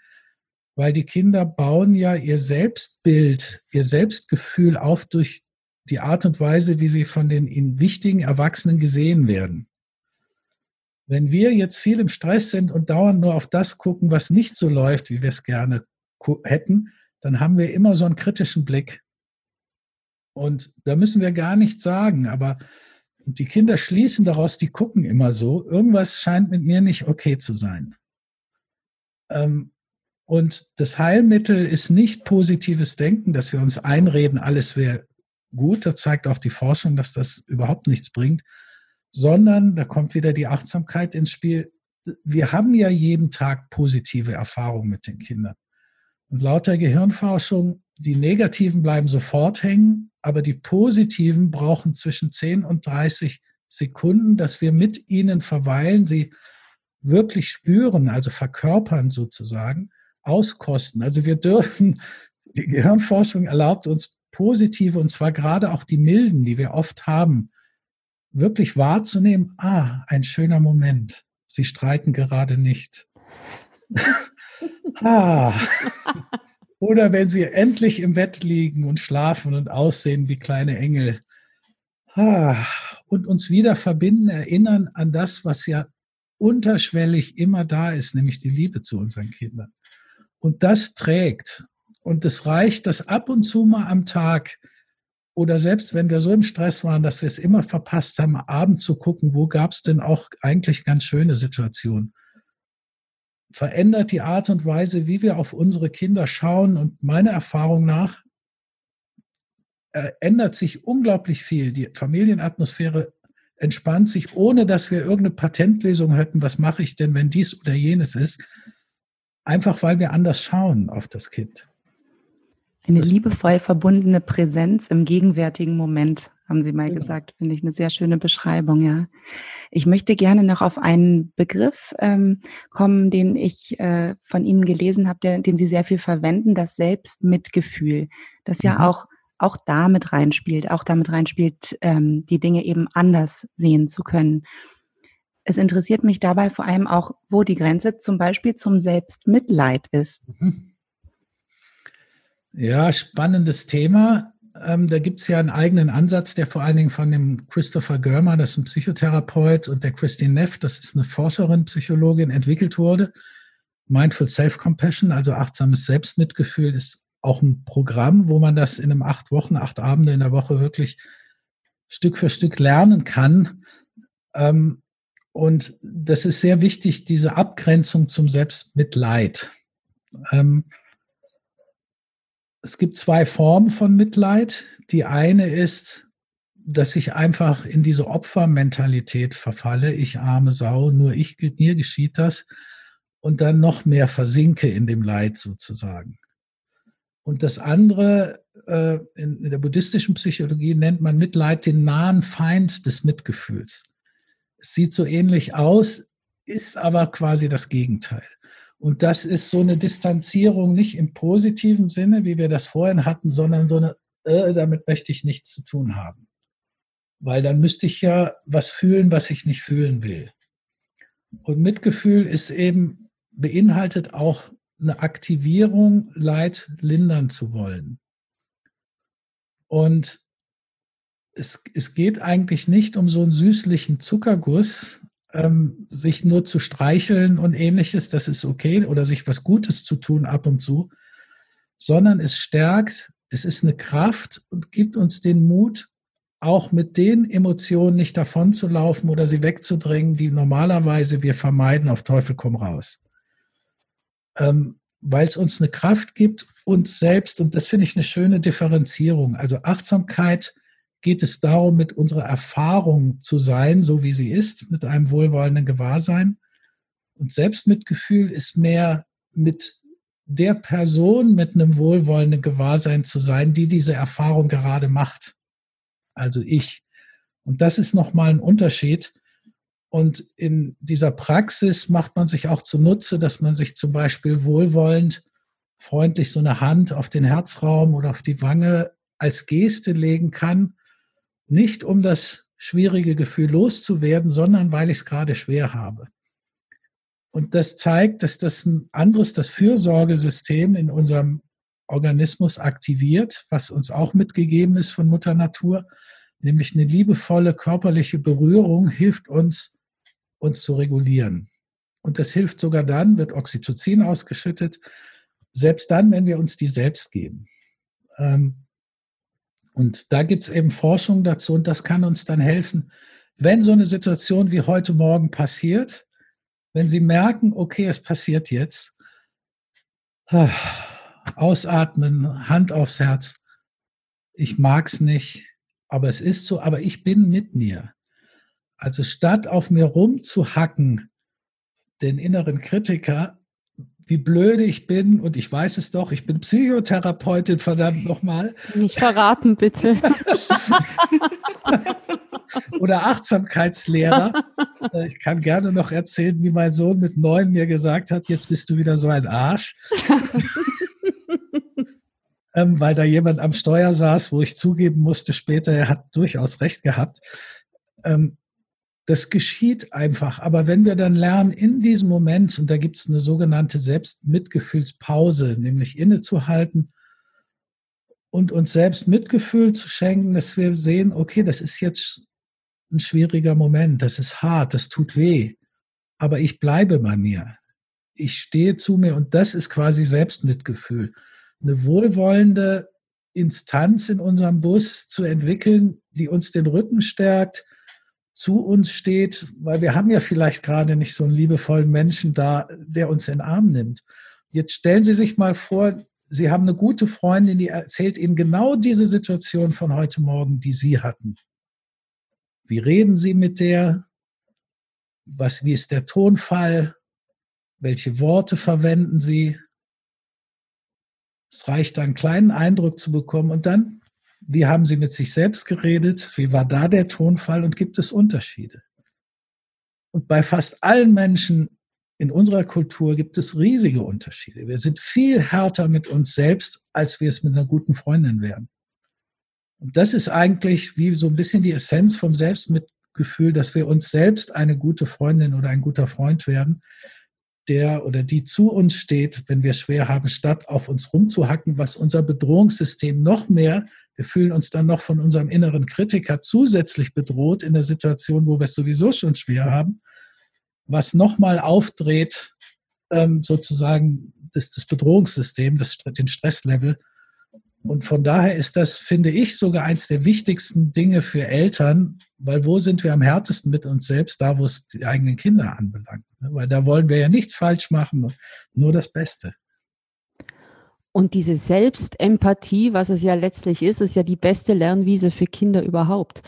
weil die Kinder bauen ja ihr Selbstbild, ihr Selbstgefühl auf durch die Art und Weise, wie sie von den ihnen wichtigen Erwachsenen gesehen werden. Wenn wir jetzt viel im Stress sind und dauernd nur auf das gucken, was nicht so läuft, wie wir es gerne hätten, dann haben wir immer so einen kritischen Blick. Und da müssen wir gar nichts sagen, aber die Kinder schließen daraus, die gucken immer so, irgendwas scheint mit mir nicht okay zu sein. Ähm, und das Heilmittel ist nicht positives Denken, dass wir uns einreden, alles wäre gut. Da zeigt auch die Forschung, dass das überhaupt nichts bringt, sondern da kommt wieder die Achtsamkeit ins Spiel. Wir haben ja jeden Tag positive Erfahrungen mit den Kindern. Und laut der Gehirnforschung, die negativen bleiben sofort hängen, aber die positiven brauchen zwischen 10 und 30 Sekunden, dass wir mit ihnen verweilen, sie wirklich spüren, also verkörpern sozusagen, auskosten. Also wir dürfen, die Gehirnforschung erlaubt uns positive, und zwar gerade auch die milden, die wir oft haben, wirklich wahrzunehmen, ah, ein schöner Moment. Sie streiten gerade nicht. ah. Oder wenn sie endlich im Bett liegen und schlafen und aussehen wie kleine Engel. Und uns wieder verbinden, erinnern an das, was ja unterschwellig immer da ist, nämlich die Liebe zu unseren Kindern. Und das trägt. Und es reicht, dass ab und zu mal am Tag oder selbst wenn wir so im Stress waren, dass wir es immer verpasst haben, Abend zu gucken, wo gab es denn auch eigentlich ganz schöne Situationen. Verändert die Art und Weise, wie wir auf unsere Kinder schauen. Und meiner Erfahrung nach äh, ändert sich unglaublich viel. Die Familienatmosphäre entspannt sich, ohne dass wir irgendeine Patentlösung hätten, was mache ich denn, wenn dies oder jenes ist. Einfach weil wir anders schauen auf das Kind. Eine liebevoll verbundene Präsenz im gegenwärtigen Moment, haben Sie mal genau. gesagt. Finde ich eine sehr schöne Beschreibung, ja. Ich möchte gerne noch auf einen Begriff ähm, kommen, den ich äh, von Ihnen gelesen habe, den Sie sehr viel verwenden, das Selbstmitgefühl, das ja mhm. auch auch damit reinspielt, auch damit reinspielt, ähm, die Dinge eben anders sehen zu können. Es interessiert mich dabei vor allem auch, wo die Grenze zum Beispiel zum Selbstmitleid ist. Mhm. Ja, spannendes Thema. Ähm, da gibt es ja einen eigenen Ansatz, der vor allen Dingen von dem Christopher Görmer, das ist ein Psychotherapeut, und der Christine Neff, das ist eine Forscherin, Psychologin, entwickelt wurde. Mindful Self-Compassion, also achtsames Selbstmitgefühl, ist auch ein Programm, wo man das in einem acht Wochen, acht Abende in der Woche wirklich Stück für Stück lernen kann. Ähm, und das ist sehr wichtig, diese Abgrenzung zum Selbstmitleid. Ähm, es gibt zwei Formen von Mitleid. Die eine ist, dass ich einfach in diese Opfermentalität verfalle. Ich arme Sau, nur ich, mir geschieht das. Und dann noch mehr versinke in dem Leid sozusagen. Und das andere, äh, in, in der buddhistischen Psychologie nennt man Mitleid den nahen Feind des Mitgefühls. Es sieht so ähnlich aus, ist aber quasi das Gegenteil. Und das ist so eine Distanzierung nicht im positiven Sinne, wie wir das vorhin hatten, sondern so eine, äh, damit möchte ich nichts zu tun haben. Weil dann müsste ich ja was fühlen, was ich nicht fühlen will. Und Mitgefühl ist eben, beinhaltet auch eine Aktivierung, Leid lindern zu wollen. Und es, es geht eigentlich nicht um so einen süßlichen Zuckerguss, ähm, sich nur zu streicheln und ähnliches, das ist okay, oder sich was Gutes zu tun ab und zu, sondern es stärkt, es ist eine Kraft und gibt uns den Mut, auch mit den Emotionen nicht davon zu laufen oder sie wegzudrängen, die normalerweise wir vermeiden, auf Teufel komm raus. Ähm, Weil es uns eine Kraft gibt, uns selbst, und das finde ich eine schöne Differenzierung. Also Achtsamkeit geht es darum, mit unserer Erfahrung zu sein, so wie sie ist, mit einem wohlwollenden Gewahrsein. Und Selbstmitgefühl ist mehr mit der Person mit einem wohlwollenden Gewahrsein zu sein, die diese Erfahrung gerade macht. Also ich. Und das ist nochmal ein Unterschied. Und in dieser Praxis macht man sich auch zunutze, dass man sich zum Beispiel wohlwollend, freundlich so eine Hand auf den Herzraum oder auf die Wange als Geste legen kann, nicht um das schwierige Gefühl loszuwerden, sondern weil ich es gerade schwer habe. Und das zeigt, dass das ein anderes, das Fürsorgesystem in unserem Organismus aktiviert, was uns auch mitgegeben ist von Mutter Natur, nämlich eine liebevolle körperliche Berührung hilft uns, uns zu regulieren. Und das hilft sogar dann, wird Oxytocin ausgeschüttet, selbst dann, wenn wir uns die selbst geben. Ähm, und da gibt es eben Forschung dazu und das kann uns dann helfen, wenn so eine Situation wie heute Morgen passiert, wenn Sie merken, okay, es passiert jetzt, ausatmen, Hand aufs Herz, ich mag es nicht, aber es ist so, aber ich bin mit mir. Also statt auf mir rumzuhacken, den inneren Kritiker, wie blöde ich bin und ich weiß es doch, ich bin Psychotherapeutin, verdammt nochmal. Nicht verraten, bitte. Oder Achtsamkeitslehrer. Äh, ich kann gerne noch erzählen, wie mein Sohn mit neun mir gesagt hat, jetzt bist du wieder so ein Arsch. ähm, weil da jemand am Steuer saß, wo ich zugeben musste später, er hat durchaus recht gehabt. Ähm, das geschieht einfach. Aber wenn wir dann lernen, in diesem Moment, und da gibt es eine sogenannte Selbstmitgefühlspause, nämlich innezuhalten und uns selbst Mitgefühl zu schenken, dass wir sehen, okay, das ist jetzt ein schwieriger Moment, das ist hart, das tut weh, aber ich bleibe bei mir. Ich stehe zu mir und das ist quasi Selbstmitgefühl. Eine wohlwollende Instanz in unserem Bus zu entwickeln, die uns den Rücken stärkt, zu uns steht, weil wir haben ja vielleicht gerade nicht so einen liebevollen Menschen da, der uns in den Arm nimmt. Jetzt stellen Sie sich mal vor, Sie haben eine gute Freundin, die erzählt Ihnen genau diese Situation von heute Morgen, die Sie hatten. Wie reden Sie mit der? Was, wie ist der Tonfall? Welche Worte verwenden Sie? Es reicht, einen kleinen Eindruck zu bekommen und dann wie haben Sie mit sich selbst geredet? Wie war da der Tonfall? Und gibt es Unterschiede? Und bei fast allen Menschen in unserer Kultur gibt es riesige Unterschiede. Wir sind viel härter mit uns selbst, als wir es mit einer guten Freundin wären. Und das ist eigentlich wie so ein bisschen die Essenz vom Selbstmitgefühl, dass wir uns selbst eine gute Freundin oder ein guter Freund werden, der oder die zu uns steht, wenn wir es schwer haben, statt auf uns rumzuhacken, was unser Bedrohungssystem noch mehr wir fühlen uns dann noch von unserem inneren Kritiker zusätzlich bedroht in der Situation, wo wir es sowieso schon schwer haben, was nochmal aufdreht, ähm, sozusagen das, das Bedrohungssystem, das, den Stresslevel. Und von daher ist das, finde ich, sogar eins der wichtigsten Dinge für Eltern, weil wo sind wir am härtesten mit uns selbst? Da, wo es die eigenen Kinder anbelangt. Weil da wollen wir ja nichts falsch machen, nur das Beste. Und diese Selbstempathie, was es ja letztlich ist, ist ja die beste Lernwiese für Kinder überhaupt.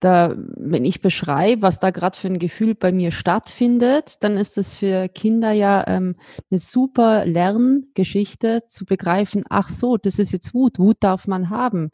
Da, wenn ich beschreibe, was da gerade für ein Gefühl bei mir stattfindet, dann ist es für Kinder ja ähm, eine super Lerngeschichte zu begreifen, ach so, das ist jetzt Wut, Wut darf man haben.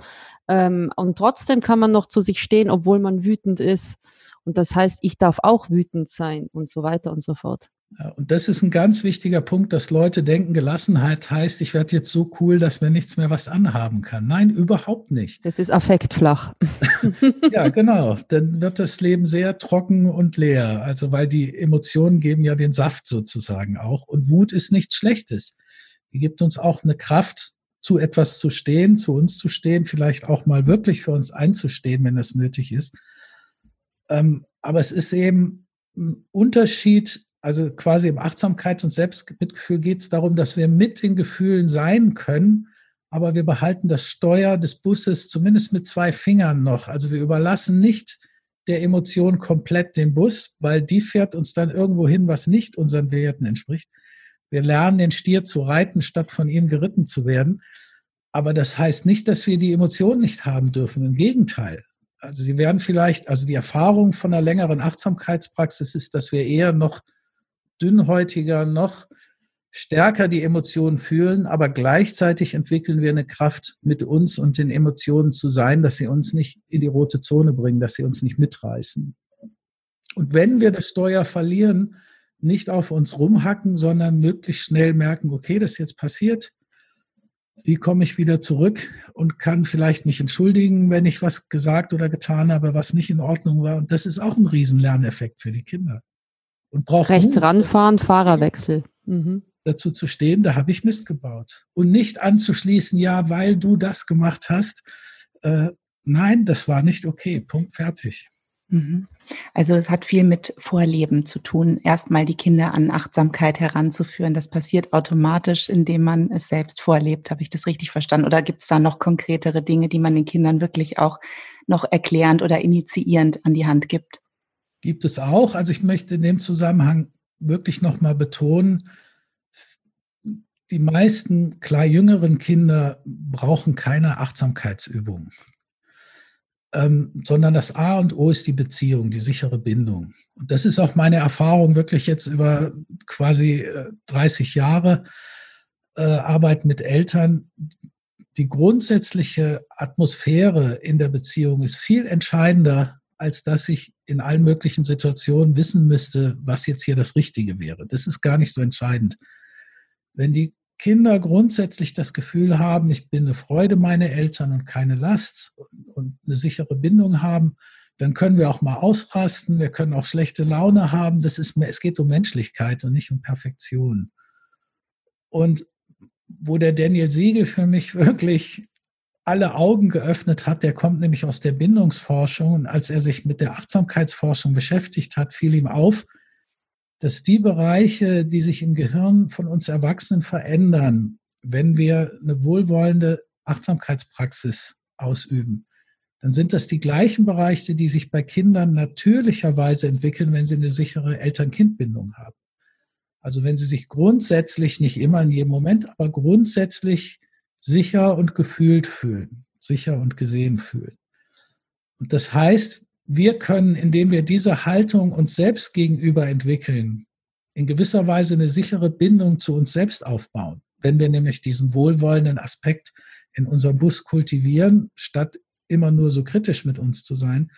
Ähm, und trotzdem kann man noch zu sich stehen, obwohl man wütend ist. Und das heißt, ich darf auch wütend sein und so weiter und so fort. Und das ist ein ganz wichtiger Punkt, dass Leute denken, Gelassenheit heißt, ich werde jetzt so cool, dass mir nichts mehr was anhaben kann. Nein, überhaupt nicht. Das ist affektflach. ja, genau. Dann wird das Leben sehr trocken und leer. Also, weil die Emotionen geben ja den Saft sozusagen auch. Und Wut ist nichts Schlechtes. Die gibt uns auch eine Kraft, zu etwas zu stehen, zu uns zu stehen, vielleicht auch mal wirklich für uns einzustehen, wenn das nötig ist. Ähm, aber es ist eben ein Unterschied, also quasi im Achtsamkeits- und Selbstmitgefühl geht es darum, dass wir mit den Gefühlen sein können, aber wir behalten das Steuer des Busses zumindest mit zwei Fingern noch. Also wir überlassen nicht der Emotion komplett den Bus, weil die fährt uns dann irgendwo hin, was nicht unseren Werten entspricht. Wir lernen den Stier zu reiten, statt von ihm geritten zu werden. Aber das heißt nicht, dass wir die Emotion nicht haben dürfen. Im Gegenteil. Also sie werden vielleicht, also die Erfahrung von einer längeren Achtsamkeitspraxis ist, dass wir eher noch dünnhäutiger, noch stärker die Emotionen fühlen, aber gleichzeitig entwickeln wir eine Kraft mit uns und den Emotionen zu sein, dass sie uns nicht in die rote Zone bringen, dass sie uns nicht mitreißen. Und wenn wir das Steuer verlieren, nicht auf uns rumhacken, sondern möglichst schnell merken, okay, das ist jetzt passiert. Wie komme ich wieder zurück und kann vielleicht mich entschuldigen, wenn ich was gesagt oder getan habe, was nicht in Ordnung war. Und das ist auch ein Riesenlerneffekt für die Kinder und braucht rechts ranfahren, Fahrerwechsel. Mhm. Dazu zu stehen, da habe ich Mist gebaut. Und nicht anzuschließen, ja, weil du das gemacht hast. Äh, nein, das war nicht okay. Punkt, fertig. Mhm. Also es hat viel mit Vorleben zu tun, erstmal die Kinder an Achtsamkeit heranzuführen. Das passiert automatisch, indem man es selbst vorlebt. Habe ich das richtig verstanden? Oder gibt es da noch konkretere Dinge, die man den Kindern wirklich auch noch erklärend oder initiierend an die Hand gibt? Gibt es auch. Also ich möchte in dem Zusammenhang wirklich nochmal betonen, die meisten klar jüngeren Kinder brauchen keine Achtsamkeitsübung, ähm, sondern das A und O ist die Beziehung, die sichere Bindung. Und das ist auch meine Erfahrung wirklich jetzt über quasi 30 äh, Jahre äh, Arbeit mit Eltern. Die grundsätzliche Atmosphäre in der Beziehung ist viel entscheidender als dass ich in allen möglichen Situationen wissen müsste, was jetzt hier das Richtige wäre. Das ist gar nicht so entscheidend. Wenn die Kinder grundsätzlich das Gefühl haben, ich bin eine Freude meiner Eltern und keine Last und eine sichere Bindung haben, dann können wir auch mal ausrasten, wir können auch schlechte Laune haben. Das ist, es geht um Menschlichkeit und nicht um Perfektion. Und wo der Daniel Siegel für mich wirklich alle Augen geöffnet hat, der kommt nämlich aus der Bindungsforschung. Und als er sich mit der Achtsamkeitsforschung beschäftigt hat, fiel ihm auf, dass die Bereiche, die sich im Gehirn von uns Erwachsenen verändern, wenn wir eine wohlwollende Achtsamkeitspraxis ausüben, dann sind das die gleichen Bereiche, die sich bei Kindern natürlicherweise entwickeln, wenn sie eine sichere Eltern-Kind-Bindung haben. Also wenn sie sich grundsätzlich, nicht immer in jedem Moment, aber grundsätzlich sicher und gefühlt fühlen, sicher und gesehen fühlen. Und das heißt, wir können, indem wir diese Haltung uns selbst gegenüber entwickeln, in gewisser Weise eine sichere Bindung zu uns selbst aufbauen. Wenn wir nämlich diesen wohlwollenden Aspekt in unserem Bus kultivieren, statt immer nur so kritisch mit uns zu sein,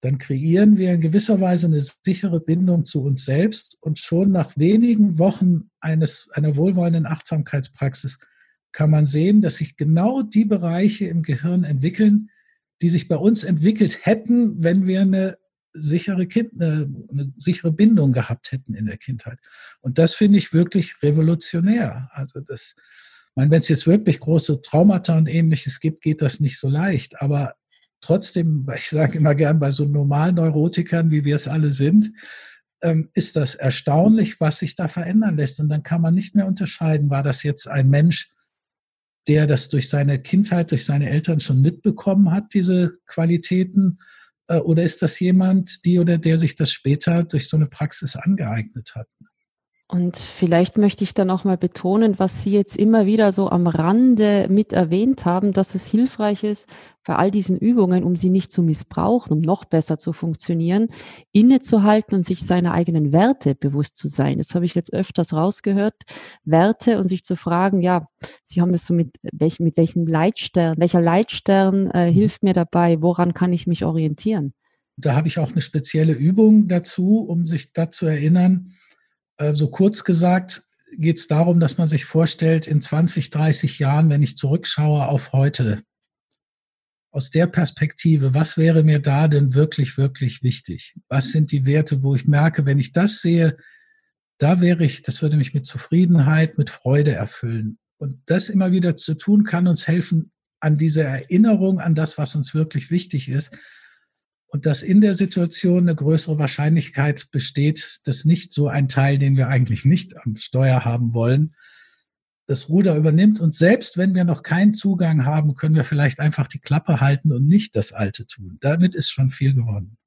dann kreieren wir in gewisser Weise eine sichere Bindung zu uns selbst und schon nach wenigen Wochen eines, einer wohlwollenden Achtsamkeitspraxis kann man sehen, dass sich genau die Bereiche im Gehirn entwickeln, die sich bei uns entwickelt hätten, wenn wir eine sichere kind, eine, eine sichere Bindung gehabt hätten in der Kindheit. Und das finde ich wirklich revolutionär. Also das, meine, wenn es jetzt wirklich große Traumata und ähnliches gibt, geht das nicht so leicht. Aber trotzdem, ich sage immer gern, bei so normalen Neurotikern, wie wir es alle sind, ähm, ist das erstaunlich, was sich da verändern lässt. Und dann kann man nicht mehr unterscheiden, war das jetzt ein Mensch, der das durch seine Kindheit, durch seine Eltern schon mitbekommen hat, diese Qualitäten, äh, oder ist das jemand, die oder der sich das später durch so eine Praxis angeeignet hat? Und vielleicht möchte ich dann auch mal betonen, was Sie jetzt immer wieder so am Rande mit erwähnt haben, dass es hilfreich ist, bei all diesen Übungen, um sie nicht zu missbrauchen, um noch besser zu funktionieren, innezuhalten und sich seiner eigenen Werte bewusst zu sein. Das habe ich jetzt öfters rausgehört. Werte und sich zu fragen, ja, Sie haben das so mit, welch, mit welchem Leitstern, welcher Leitstern äh, mhm. hilft mir dabei, woran kann ich mich orientieren? Da habe ich auch eine spezielle Übung dazu, um sich da zu erinnern, so kurz gesagt geht es darum, dass man sich vorstellt, in 20, 30 Jahren, wenn ich zurückschaue auf heute, aus der Perspektive, was wäre mir da denn wirklich, wirklich wichtig? Was sind die Werte, wo ich merke, wenn ich das sehe, da wäre ich, das würde mich mit Zufriedenheit, mit Freude erfüllen. Und das immer wieder zu tun, kann uns helfen, an diese Erinnerung an das, was uns wirklich wichtig ist, und dass in der Situation eine größere Wahrscheinlichkeit besteht, dass nicht so ein Teil, den wir eigentlich nicht am Steuer haben wollen, das Ruder übernimmt. Und selbst wenn wir noch keinen Zugang haben, können wir vielleicht einfach die Klappe halten und nicht das Alte tun. Damit ist schon viel gewonnen.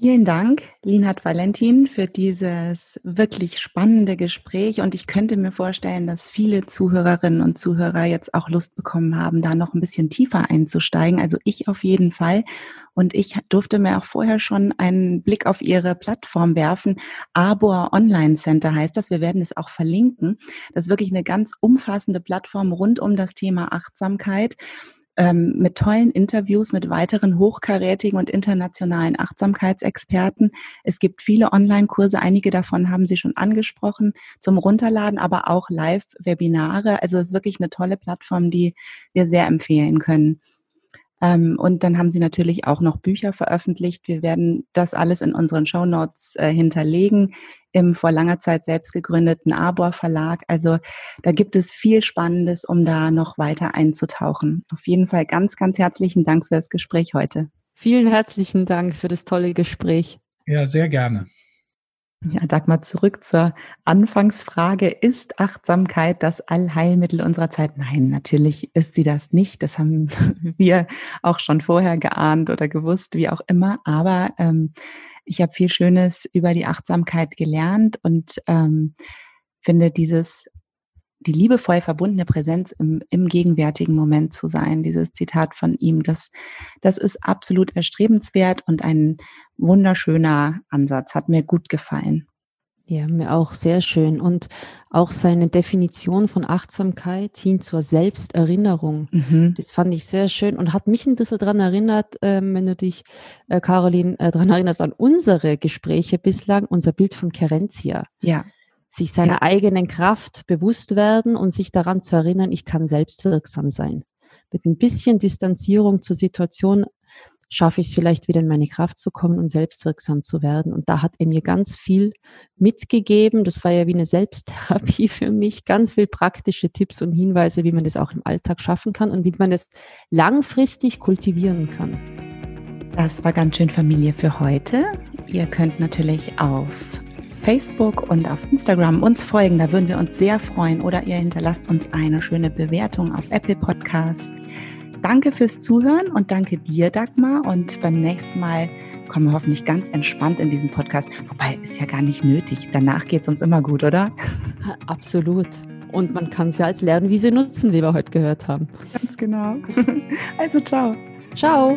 Vielen Dank, Linhard Valentin, für dieses wirklich spannende Gespräch. Und ich könnte mir vorstellen, dass viele Zuhörerinnen und Zuhörer jetzt auch Lust bekommen haben, da noch ein bisschen tiefer einzusteigen. Also ich auf jeden Fall. Und ich durfte mir auch vorher schon einen Blick auf Ihre Plattform werfen. Arbor Online Center heißt das. Wir werden es auch verlinken. Das ist wirklich eine ganz umfassende Plattform rund um das Thema Achtsamkeit ähm, mit tollen Interviews mit weiteren hochkarätigen und internationalen Achtsamkeitsexperten. Es gibt viele Online-Kurse, einige davon haben Sie schon angesprochen, zum Runterladen, aber auch Live-Webinare. Also es ist wirklich eine tolle Plattform, die wir sehr empfehlen können. Ähm, und dann haben sie natürlich auch noch Bücher veröffentlicht. Wir werden das alles in unseren Show Notes äh, hinterlegen im vor langer Zeit selbst gegründeten Arbor Verlag. Also da gibt es viel Spannendes, um da noch weiter einzutauchen. Auf jeden Fall ganz, ganz herzlichen Dank für das Gespräch heute. Vielen herzlichen Dank für das tolle Gespräch. Ja, sehr gerne. Ja, Dagmar, zurück zur Anfangsfrage. Ist Achtsamkeit das Allheilmittel unserer Zeit? Nein, natürlich ist sie das nicht. Das haben wir auch schon vorher geahnt oder gewusst, wie auch immer. Aber ähm, ich habe viel Schönes über die Achtsamkeit gelernt und ähm, finde dieses die liebevoll verbundene Präsenz im, im gegenwärtigen Moment zu sein, dieses Zitat von ihm, das, das ist absolut erstrebenswert und ein wunderschöner Ansatz, hat mir gut gefallen. Ja, mir auch sehr schön. Und auch seine Definition von Achtsamkeit hin zur Selbsterinnerung. Mhm. Das fand ich sehr schön und hat mich ein bisschen daran erinnert, ähm, wenn du dich, äh, Caroline, äh, daran erinnerst, an unsere Gespräche bislang, unser Bild von Kerenzia. Ja sich seiner ja. eigenen Kraft bewusst werden und sich daran zu erinnern, ich kann selbst wirksam sein. Mit ein bisschen Distanzierung zur Situation schaffe ich es vielleicht wieder in meine Kraft zu kommen und selbstwirksam zu werden. Und da hat er mir ganz viel mitgegeben. Das war ja wie eine Selbsttherapie für mich. Ganz viel praktische Tipps und Hinweise, wie man das auch im Alltag schaffen kann und wie man das langfristig kultivieren kann. Das war ganz schön Familie für heute. Ihr könnt natürlich auf Facebook und auf Instagram uns folgen. Da würden wir uns sehr freuen. Oder ihr hinterlasst uns eine schöne Bewertung auf Apple Podcasts. Danke fürs Zuhören und danke dir, Dagmar. Und beim nächsten Mal kommen wir hoffentlich ganz entspannt in diesen Podcast. Wobei, ist ja gar nicht nötig. Danach geht es uns immer gut, oder? Absolut. Und man kann sie als Lernwiese nutzen, wie wir heute gehört haben. Ganz genau. Also, ciao. Ciao.